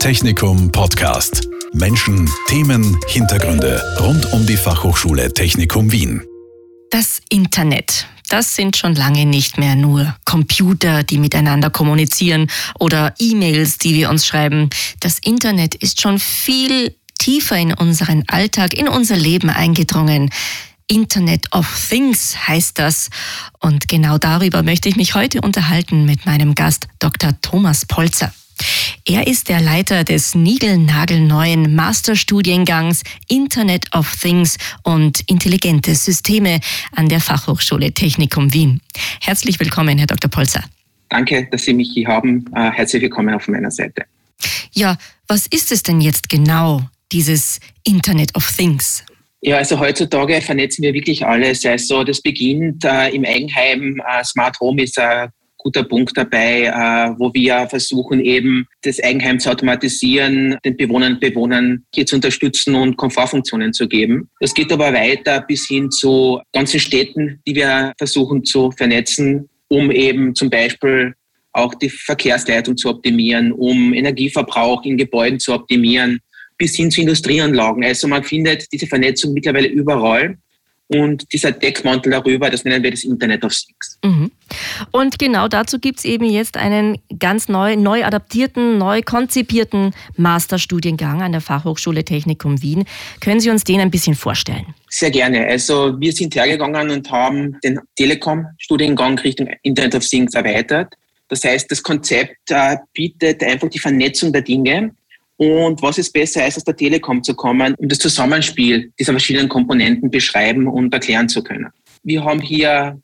Technikum Podcast. Menschen, Themen, Hintergründe rund um die Fachhochschule Technikum Wien. Das Internet. Das sind schon lange nicht mehr nur Computer, die miteinander kommunizieren oder E-Mails, die wir uns schreiben. Das Internet ist schon viel tiefer in unseren Alltag, in unser Leben eingedrungen. Internet of Things heißt das. Und genau darüber möchte ich mich heute unterhalten mit meinem Gast Dr. Thomas Polzer. Er ist der Leiter des niegelnagelneuen Masterstudiengangs Internet of Things und intelligente Systeme an der Fachhochschule Technikum Wien. Herzlich willkommen, Herr Dr. Polzer. Danke, dass Sie mich hier haben. Äh, herzlich willkommen auf meiner Seite. Ja, was ist es denn jetzt genau, dieses Internet of Things? Ja, also heutzutage vernetzen wir wirklich alles. Also das beginnt äh, im Eigenheim. Äh, Smart Home ist ein guter Punkt dabei, äh, wo wir versuchen eben das Eigenheim zu automatisieren, den Bewohnern Bewohnern hier zu unterstützen und Komfortfunktionen zu geben. Das geht aber weiter bis hin zu ganzen Städten, die wir versuchen zu vernetzen, um eben zum Beispiel auch die Verkehrsleitung zu optimieren, um Energieverbrauch in Gebäuden zu optimieren, bis hin zu Industrieanlagen. Also man findet diese Vernetzung mittlerweile überall. Und dieser Deckmantel darüber, das nennen wir das Internet of Things. Mhm. Und genau dazu gibt es eben jetzt einen ganz neu, neu adaptierten, neu konzipierten Masterstudiengang an der Fachhochschule Technikum Wien. Können Sie uns den ein bisschen vorstellen? Sehr gerne. Also wir sind hergegangen und haben den Telekom-Studiengang Richtung Internet of Things erweitert. Das heißt, das Konzept äh, bietet einfach die Vernetzung der Dinge und was ist besser, als aus der Telekom zu kommen, um das Zusammenspiel dieser verschiedenen Komponenten beschreiben und erklären zu können. Wir haben hier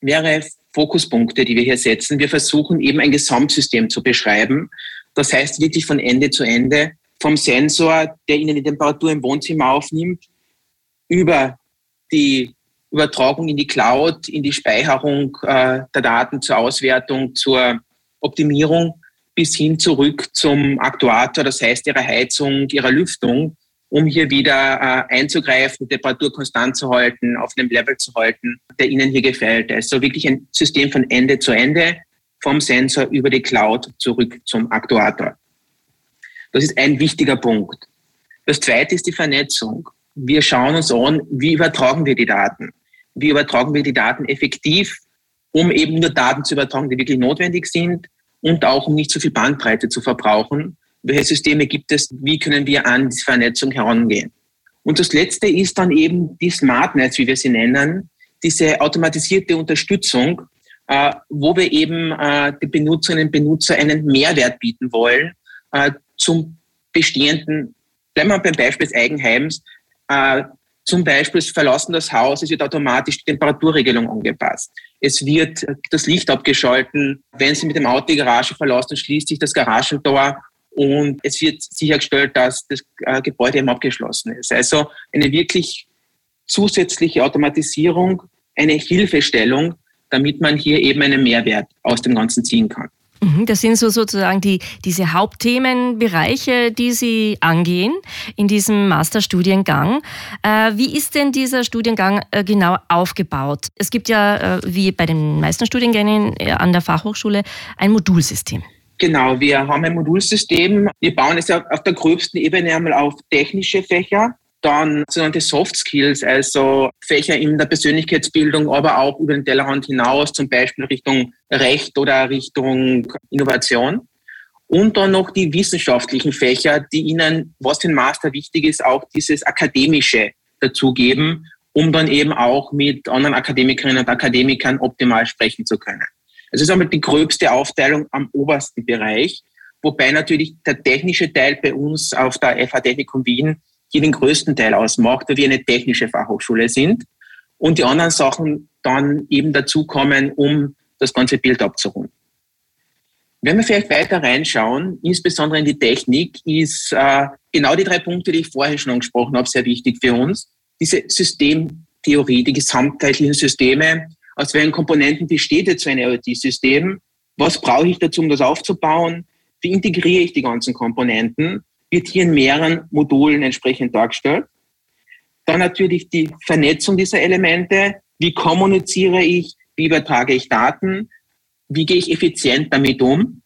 mehrere Fokuspunkte, die wir hier setzen. Wir versuchen eben ein Gesamtsystem zu beschreiben. Das heißt wirklich von Ende zu Ende, vom Sensor, der Ihnen die Temperatur im Wohnzimmer aufnimmt, über die Übertragung in die Cloud, in die Speicherung äh, der Daten zur Auswertung, zur Optimierung bis hin zurück zum Aktuator, das heißt ihrer Heizung, ihrer Lüftung, um hier wieder äh, einzugreifen, Temperatur konstant zu halten, auf einem Level zu halten, der Ihnen hier gefällt. Also wirklich ein System von Ende zu Ende, vom Sensor über die Cloud zurück zum Aktuator. Das ist ein wichtiger Punkt. Das zweite ist die Vernetzung. Wir schauen uns an, wie übertragen wir die Daten? Wie übertragen wir die Daten effektiv, um eben nur Daten zu übertragen, die wirklich notwendig sind, und auch um nicht zu viel Bandbreite zu verbrauchen. Welche Systeme gibt es? Wie können wir an diese Vernetzung herangehen? Und das Letzte ist dann eben die Smartnets, wie wir sie nennen, diese automatisierte Unterstützung, äh, wo wir eben äh, den Benutzerinnen und Benutzer einen Mehrwert bieten wollen äh, zum bestehenden, bleiben wir beim Beispiel des Eigenheims, zum Beispiel es verlassen das Haus, es wird automatisch die Temperaturregelung angepasst. Es wird das Licht abgeschalten. Wenn Sie mit dem Auto die Garage verlassen, schließt sich das Garagentor und es wird sichergestellt, dass das äh, Gebäude eben abgeschlossen ist. Also eine wirklich zusätzliche Automatisierung, eine Hilfestellung, damit man hier eben einen Mehrwert aus dem Ganzen ziehen kann. Mhm, das sind so sozusagen die, diese Hauptthemenbereiche, die Sie angehen in diesem Masterstudiengang. Äh, wie ist denn dieser Studiengang äh, genau aufgebaut? Es gibt ja, äh, wie bei den meisten Studiengängen an der Fachhochschule, ein Modulsystem. Genau, wir haben ein Modulsystem. Wir bauen es auf der gröbsten Ebene einmal auf technische Fächer dann sogenannte Soft Skills, also Fächer in der Persönlichkeitsbildung, aber auch über den Tellerrand hinaus, zum Beispiel Richtung Recht oder Richtung Innovation. Und dann noch die wissenschaftlichen Fächer, die Ihnen, was ein Master wichtig ist, auch dieses Akademische dazugeben, um dann eben auch mit anderen Akademikerinnen und Akademikern optimal sprechen zu können. Also es ist einmal die gröbste Aufteilung am obersten Bereich, wobei natürlich der technische Teil bei uns auf der FH Technikum Wien hier den größten Teil ausmacht, weil wir eine technische Fachhochschule sind und die anderen Sachen dann eben dazukommen, um das ganze Bild abzurunden. Wenn wir vielleicht weiter reinschauen, insbesondere in die Technik, ist äh, genau die drei Punkte, die ich vorher schon angesprochen habe, sehr wichtig für uns. Diese Systemtheorie, die gesamtheitlichen Systeme, aus welchen Komponenten besteht jetzt so ein IoT-System? Was brauche ich dazu, um das aufzubauen? Wie integriere ich die ganzen Komponenten? Wird hier in mehreren Modulen entsprechend dargestellt. Dann natürlich die Vernetzung dieser Elemente. Wie kommuniziere ich? Wie übertrage ich Daten? Wie gehe ich effizient damit um?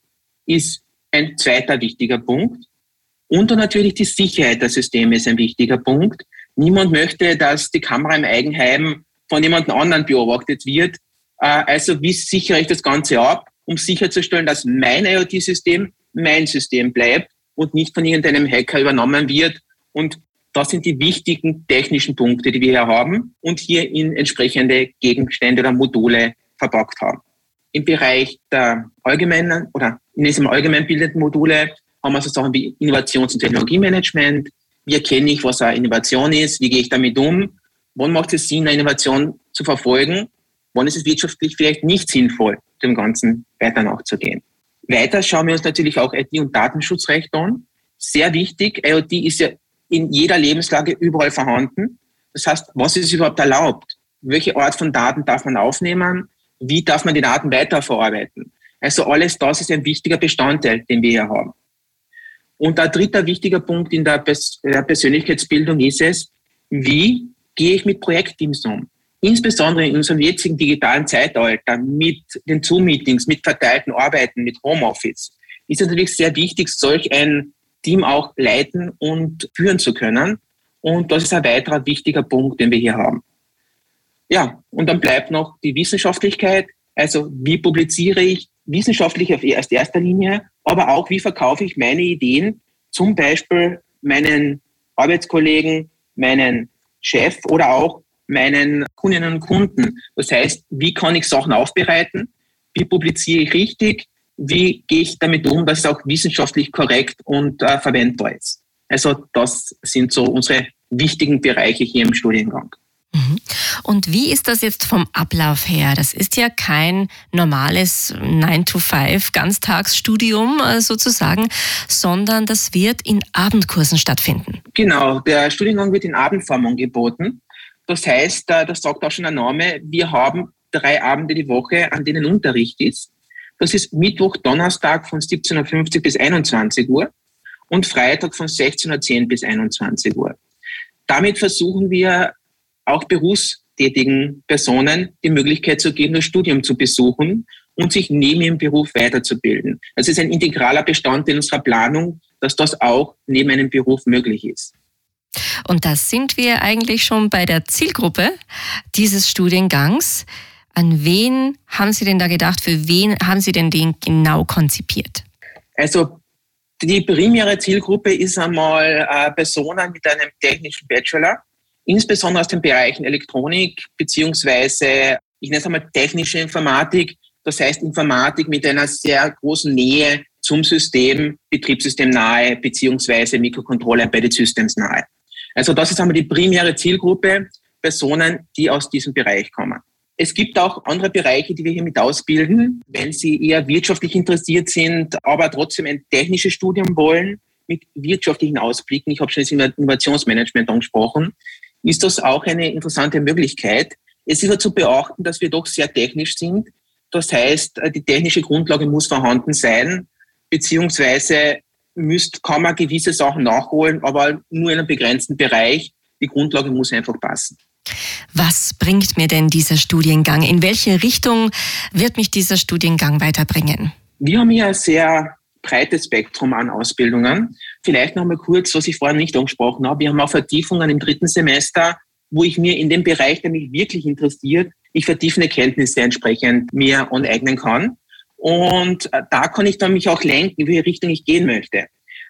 Ist ein zweiter wichtiger Punkt. Und dann natürlich die Sicherheit der Systeme ist ein wichtiger Punkt. Niemand möchte, dass die Kamera im Eigenheim von jemand anderen beobachtet wird. Äh, also wie sichere ich das Ganze ab, um sicherzustellen, dass mein IoT-System mein System bleibt und nicht von irgendeinem Hacker übernommen wird. Und das sind die wichtigen technischen Punkte, die wir hier haben und hier in entsprechende Gegenstände oder Module verpackt haben. Im Bereich der allgemeinen oder in diesem allgemein bildenden Module haben wir so Sachen wie Innovations- und Technologiemanagement. Wie erkenne ich, was eine Innovation ist? Wie gehe ich damit um? Wann macht es Sinn, eine Innovation zu verfolgen? Wann ist es wirtschaftlich vielleicht nicht sinnvoll, dem Ganzen weiter nachzugehen? Weiter schauen wir uns natürlich auch IT- und Datenschutzrecht an. Sehr wichtig. IoT ist ja in jeder Lebenslage überall vorhanden. Das heißt, was ist überhaupt erlaubt? Welche Art von Daten darf man aufnehmen? Wie darf man die Daten weiterverarbeiten? Also alles das ist ein wichtiger Bestandteil, den wir hier haben. Und ein dritter wichtiger Punkt in der, Pers der Persönlichkeitsbildung ist es, wie gehe ich mit Projektteams um? Insbesondere in unserem jetzigen digitalen Zeitalter mit den Zoom-Meetings, mit verteilten Arbeiten, mit Homeoffice, ist es natürlich sehr wichtig, solch ein Team auch leiten und führen zu können. Und das ist ein weiterer wichtiger Punkt, den wir hier haben. Ja, und dann bleibt noch die Wissenschaftlichkeit. Also wie publiziere ich wissenschaftlich auf erster Linie, aber auch wie verkaufe ich meine Ideen zum Beispiel meinen Arbeitskollegen, meinen Chef oder auch meinen Kundinnen und Kunden. Das heißt, wie kann ich Sachen aufbereiten? Wie publiziere ich richtig? Wie gehe ich damit um, dass es auch wissenschaftlich korrekt und äh, verwendbar ist? Also das sind so unsere wichtigen Bereiche hier im Studiengang. Mhm. Und wie ist das jetzt vom Ablauf her? Das ist ja kein normales 9-to-5 Ganztagsstudium äh, sozusagen, sondern das wird in Abendkursen stattfinden. Genau, der Studiengang wird in Abendform angeboten. Das heißt, äh, das sagt auch schon der Name, wir haben drei Abende die Woche, an denen Unterricht ist. Das ist Mittwoch, Donnerstag von 17.50 Uhr bis 21 Uhr und Freitag von 16.10 Uhr bis 21 Uhr. Damit versuchen wir auch berufstätigen Personen die Möglichkeit zu geben, das Studium zu besuchen und sich neben ihrem Beruf weiterzubilden. Das ist ein integraler Bestandteil unserer Planung, dass das auch neben einem Beruf möglich ist. Und da sind wir eigentlich schon bei der Zielgruppe dieses Studiengangs. An wen haben Sie denn da gedacht? Für wen haben Sie denn den genau konzipiert? Also die primäre Zielgruppe ist einmal äh, Personen mit einem technischen Bachelor, insbesondere aus den Bereichen Elektronik beziehungsweise ich nenne es einmal technische Informatik, das heißt Informatik mit einer sehr großen Nähe zum System, Betriebssystem nahe beziehungsweise Mikrocontroller Embedded Systems nahe. Also das ist einmal die primäre Zielgruppe, Personen, die aus diesem Bereich kommen. Es gibt auch andere Bereiche, die wir hier mit ausbilden, wenn sie eher wirtschaftlich interessiert sind, aber trotzdem ein technisches Studium wollen mit wirtschaftlichen Ausblicken. Ich habe schon das Innovationsmanagement angesprochen. Ist das auch eine interessante Möglichkeit? Es ist ja zu beachten, dass wir doch sehr technisch sind. Das heißt, die technische Grundlage muss vorhanden sein, beziehungsweise müsst, kann man gewisse Sachen nachholen, aber nur in einem begrenzten Bereich. Die Grundlage muss einfach passen. Was bringt mir denn dieser Studiengang? In welche Richtung wird mich dieser Studiengang weiterbringen? Wir haben hier ein sehr breites Spektrum an Ausbildungen. Vielleicht noch mal kurz, was ich vorhin nicht angesprochen habe. Wir haben auch Vertiefungen im dritten Semester, wo ich mir in dem Bereich, der mich wirklich interessiert, ich vertiefende Kenntnisse entsprechend mir aneignen kann. Und äh, da kann ich dann mich auch lenken, in welche Richtung ich gehen möchte.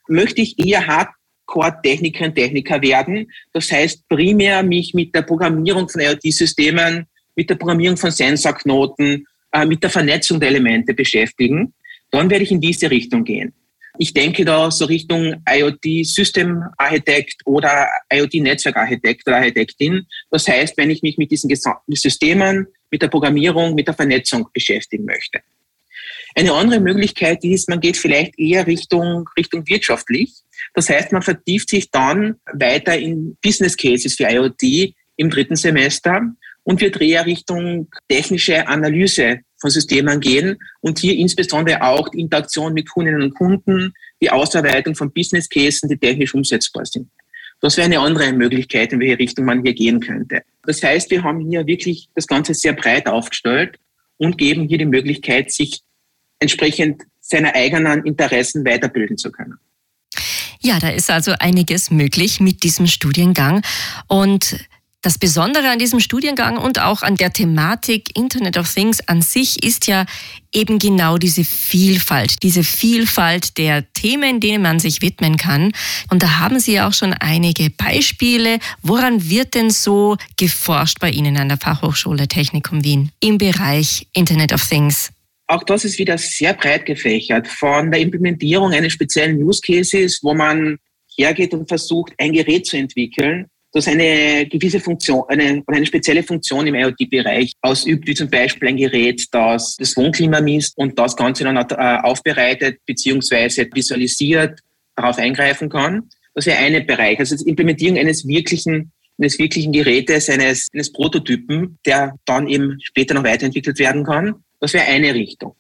Möchte ich eher Hardcore-Techniker und Techniker werden, das heißt primär mich mit der Programmierung von IoT-Systemen, mit der Programmierung von Sensorknoten, äh, mit der Vernetzung der Elemente beschäftigen, dann werde ich in diese Richtung gehen. Ich denke da so Richtung IoT System Architekt oder IoT Netzwerk Architekt oder Architektin. Das heißt, wenn ich mich mit diesen Systemen, mit der Programmierung, mit der Vernetzung beschäftigen möchte. Eine andere Möglichkeit ist, man geht vielleicht eher Richtung, Richtung wirtschaftlich. Das heißt, man vertieft sich dann weiter in Business Cases für IoT im dritten Semester und wird eher Richtung technische Analyse von Systemen gehen und hier insbesondere auch die Interaktion mit Kundinnen und Kunden, die Ausarbeitung von Business Cases, die technisch umsetzbar sind. Das wäre eine andere Möglichkeit, in welche Richtung man hier gehen könnte. Das heißt, wir haben hier wirklich das Ganze sehr breit aufgestellt und geben hier die Möglichkeit, sich entsprechend seiner eigenen Interessen weiterbilden zu können. Ja, da ist also einiges möglich mit diesem Studiengang. Und das Besondere an diesem Studiengang und auch an der Thematik Internet of Things an sich ist ja eben genau diese Vielfalt, diese Vielfalt der Themen, denen man sich widmen kann. Und da haben Sie ja auch schon einige Beispiele. Woran wird denn so geforscht bei Ihnen an der Fachhochschule Technikum Wien im Bereich Internet of Things? Auch das ist wieder sehr breit gefächert. Von der Implementierung eines speziellen Use Cases, wo man hergeht und versucht, ein Gerät zu entwickeln, das eine gewisse Funktion, eine, eine spezielle Funktion im IoT-Bereich ausübt, wie zum Beispiel ein Gerät, das das Wohnklima misst und das Ganze dann äh, aufbereitet beziehungsweise visualisiert, darauf eingreifen kann. Das wäre ein Bereich, also die Implementierung eines wirklichen eines wirklichen Gerätes, eines, eines Prototypen, der dann eben später noch weiterentwickelt werden kann. Das wäre eine Richtung.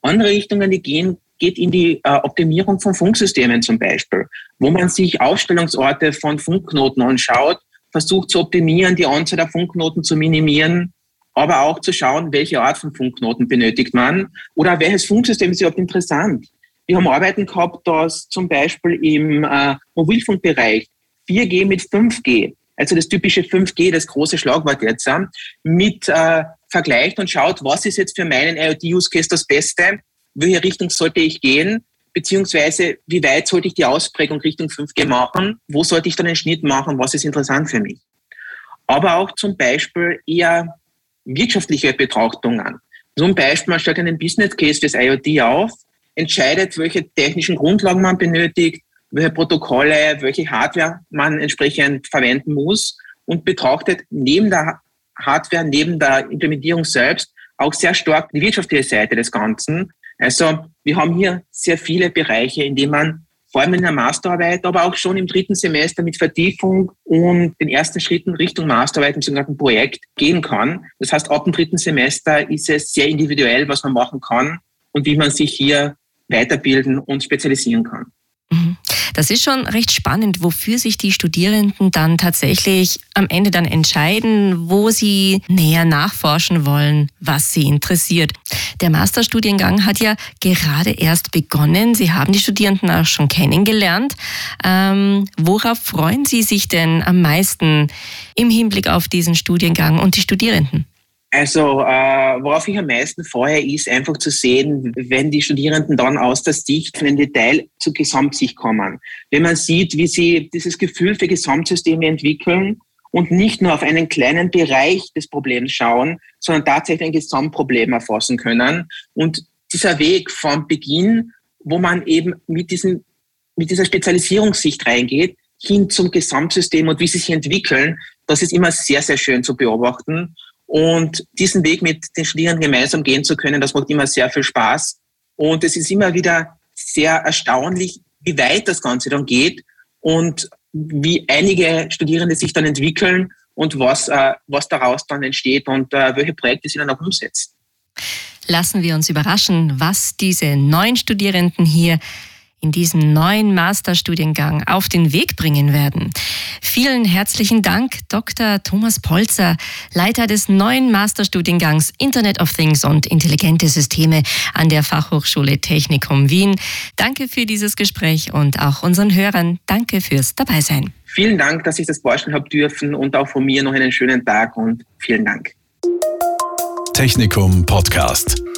Andere Richtungen, die gehen geht in die äh, Optimierung von Funksystemen zum Beispiel, wo man sich Aufstellungsorte von Funkknoten anschaut, versucht zu optimieren, die Anzahl der Funkknoten zu minimieren, aber auch zu schauen, welche Art von Funkknoten benötigt man oder welches Funksystem ist überhaupt interessant. Wir haben Arbeiten gehabt, dass zum Beispiel im äh, Mobilfunkbereich 4G mit 5G, also das typische 5G, das große Schlagwort jetzt, mit äh, vergleicht und schaut, was ist jetzt für meinen IoT-Use-Case das Beste welche Richtung sollte ich gehen, beziehungsweise wie weit sollte ich die Ausprägung Richtung 5G machen, wo sollte ich dann einen Schnitt machen, was ist interessant für mich. Aber auch zum Beispiel eher wirtschaftliche Betrachtungen. Zum Beispiel, man stellt einen Business Case fürs IoT auf, entscheidet, welche technischen Grundlagen man benötigt, welche Protokolle, welche Hardware man entsprechend verwenden muss und betrachtet neben der Hardware, neben der Implementierung selbst auch sehr stark die wirtschaftliche Seite des Ganzen also wir haben hier sehr viele Bereiche, in denen man vor allem in der Masterarbeit, aber auch schon im dritten Semester mit Vertiefung und den ersten Schritten Richtung Masterarbeit im sogenannten Projekt gehen kann. Das heißt, ab dem dritten Semester ist es sehr individuell, was man machen kann und wie man sich hier weiterbilden und spezialisieren kann. Mhm. Das ist schon recht spannend, wofür sich die Studierenden dann tatsächlich am Ende dann entscheiden, wo sie näher nachforschen wollen, was sie interessiert. Der Masterstudiengang hat ja gerade erst begonnen. Sie haben die Studierenden auch schon kennengelernt. Ähm, worauf freuen Sie sich denn am meisten im Hinblick auf diesen Studiengang und die Studierenden? Also, äh, worauf ich am meisten freue, ist einfach zu sehen, wenn die Studierenden dann aus der Sicht von einem Detail zur Gesamtsicht kommen. Wenn man sieht, wie sie dieses Gefühl für Gesamtsysteme entwickeln und nicht nur auf einen kleinen Bereich des Problems schauen, sondern tatsächlich ein Gesamtproblem erfassen können. Und dieser Weg vom Beginn, wo man eben mit, diesen, mit dieser Spezialisierungssicht reingeht, hin zum Gesamtsystem und wie sie sich entwickeln, das ist immer sehr, sehr schön zu beobachten. Und diesen Weg mit den Studierenden gemeinsam gehen zu können, das macht immer sehr viel Spaß. Und es ist immer wieder sehr erstaunlich, wie weit das Ganze dann geht und wie einige Studierende sich dann entwickeln und was, äh, was daraus dann entsteht und äh, welche Projekte sie dann auch umsetzen. Lassen wir uns überraschen, was diese neuen Studierenden hier in diesem neuen Masterstudiengang auf den Weg bringen werden. Vielen herzlichen Dank, Dr. Thomas Polzer, Leiter des neuen Masterstudiengangs Internet of Things und intelligente Systeme an der Fachhochschule Technikum Wien. Danke für dieses Gespräch und auch unseren Hörern danke fürs Dabeisein. Vielen Dank, dass ich das vorstellen habe dürfen und auch von mir noch einen schönen Tag und vielen Dank. Technikum Podcast.